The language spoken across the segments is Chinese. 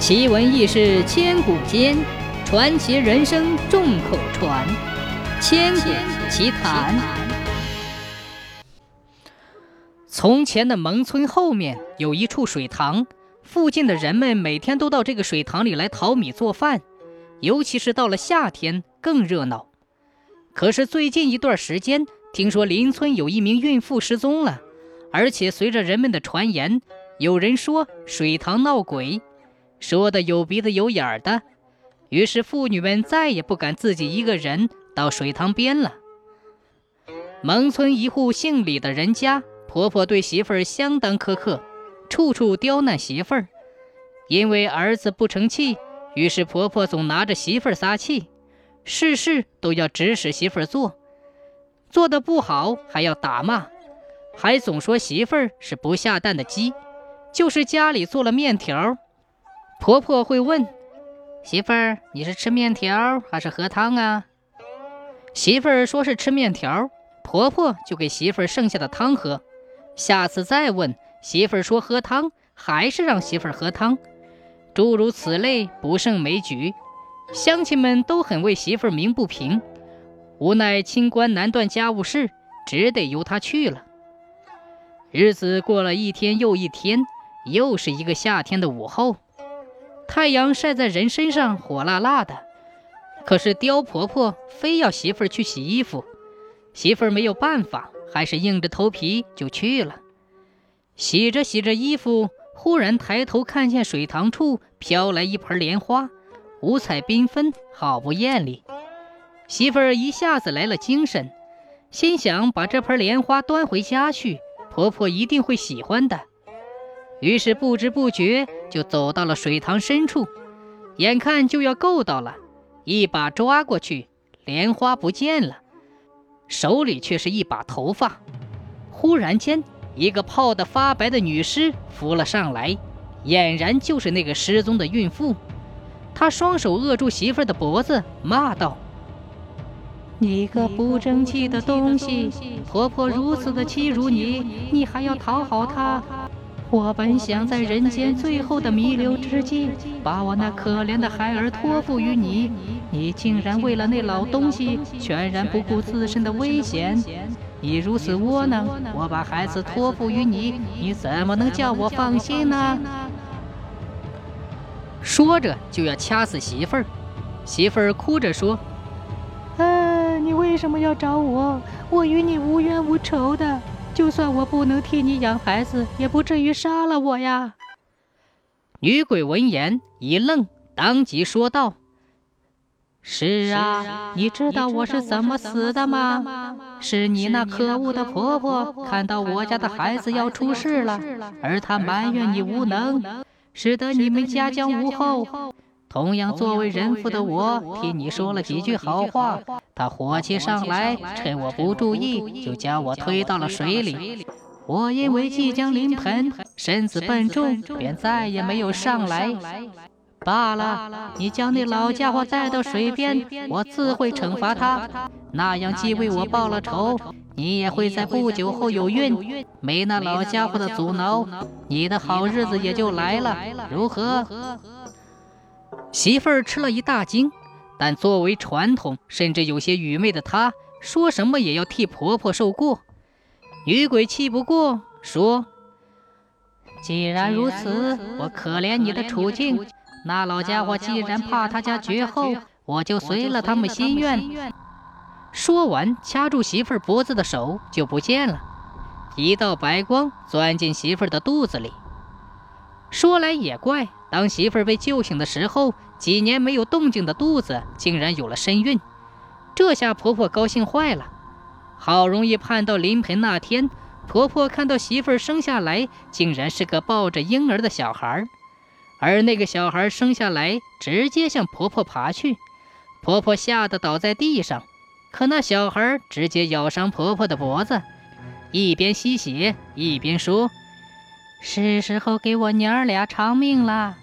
奇闻异事千古间，传奇人生众口传。千古奇谈。从前的蒙村后面有一处水塘，附近的人们每天都到这个水塘里来淘米做饭，尤其是到了夏天更热闹。可是最近一段时间，听说邻村有一名孕妇失踪了，而且随着人们的传言，有人说水塘闹鬼。说的有鼻子有眼儿的，于是妇女们再也不敢自己一个人到水塘边了。蒙村一户姓李的人家，婆婆对媳妇儿相当苛刻，处处刁难媳妇儿。因为儿子不成器，于是婆婆总拿着媳妇儿撒气，事事都要指使媳妇儿做，做的不好还要打骂，还总说媳妇儿是不下蛋的鸡，就是家里做了面条。婆婆会问媳妇儿：“你是吃面条还是喝汤啊？”媳妇儿说是吃面条，婆婆就给媳妇儿剩下的汤喝。下次再问，媳妇儿说喝汤，还是让媳妇儿喝汤。诸如此类，不胜枚举。乡亲们都很为媳妇儿鸣不平，无奈清官难断家务事，只得由她去了。日子过了一天又一天，又是一个夏天的午后。太阳晒在人身上，火辣辣的。可是刁婆婆非要媳妇儿去洗衣服，媳妇儿没有办法，还是硬着头皮就去了。洗着洗着衣服，忽然抬头看见水塘处飘来一盆莲花，五彩缤纷，好不艳丽。媳妇儿一下子来了精神，心想把这盆莲花端回家去，婆婆一定会喜欢的。于是不知不觉就走到了水塘深处，眼看就要够到了，一把抓过去，莲花不见了，手里却是一把头发。忽然间，一个泡得发白的女尸浮了上来，俨然就是那个失踪的孕妇。她双手扼住媳妇儿的脖子，骂道：“你个不争气的东西！婆婆如此的欺辱你，你还要讨好她？”我本想在人间最后的弥留之际，把我那可怜的孩儿托付于你，你竟然为了那老东西，全然不顾自身的危险。你如此窝囊，我把孩子托付于你，你怎么能叫我放心呢？说着就要掐死媳妇儿，媳妇儿哭着说：“啊，你为什么要找我？我与你无冤无仇的。”就算我不能替你养孩子，也不至于杀了我呀！女鬼闻言一愣，当即说道：“是啊，你知道我是怎么死的吗？是你那可恶的婆婆看到我家的孩子要出事了，而她埋怨你无能，使得你们家将无后。同样作为人父的我，替你说了几句好话。”他火气上来，趁我不注意，就将我推到了水里。我因为即将临盆，身子笨重，便再也没有上来。罢了，你将那老家伙带到水边，我自会惩罚他。那样既为我报了仇，你也会在不久后有孕。没那老家伙的阻挠，你的好日子也就来了。如何？媳妇儿吃了一大惊。但作为传统，甚至有些愚昧的她，说什么也要替婆婆受过。女鬼气不过，说：“既然如此，我可怜你的处境。那老家伙既然怕他家绝后，我就随了他们心愿。”说完，掐住媳妇儿脖子的手就不见了，一道白光钻进媳妇儿的肚子里。说来也怪，当媳妇儿被救醒的时候。几年没有动静的肚子竟然有了身孕，这下婆婆高兴坏了。好容易盼到临盆那天，婆婆看到媳妇儿生下来，竟然是个抱着婴儿的小孩，而那个小孩生下来直接向婆婆爬去，婆婆吓得倒在地上。可那小孩直接咬伤婆婆的脖子，一边吸血一边说：“是时候给我娘儿俩偿命了。”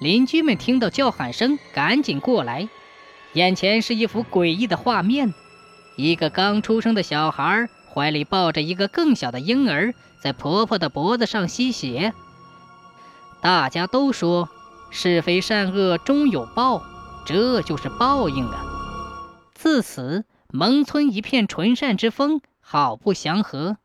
邻居们听到叫喊声，赶紧过来。眼前是一幅诡异的画面：一个刚出生的小孩怀里抱着一个更小的婴儿，在婆婆的脖子上吸血。大家都说是非善恶终有报，这就是报应啊！自此，蒙村一片纯善之风，好不祥和。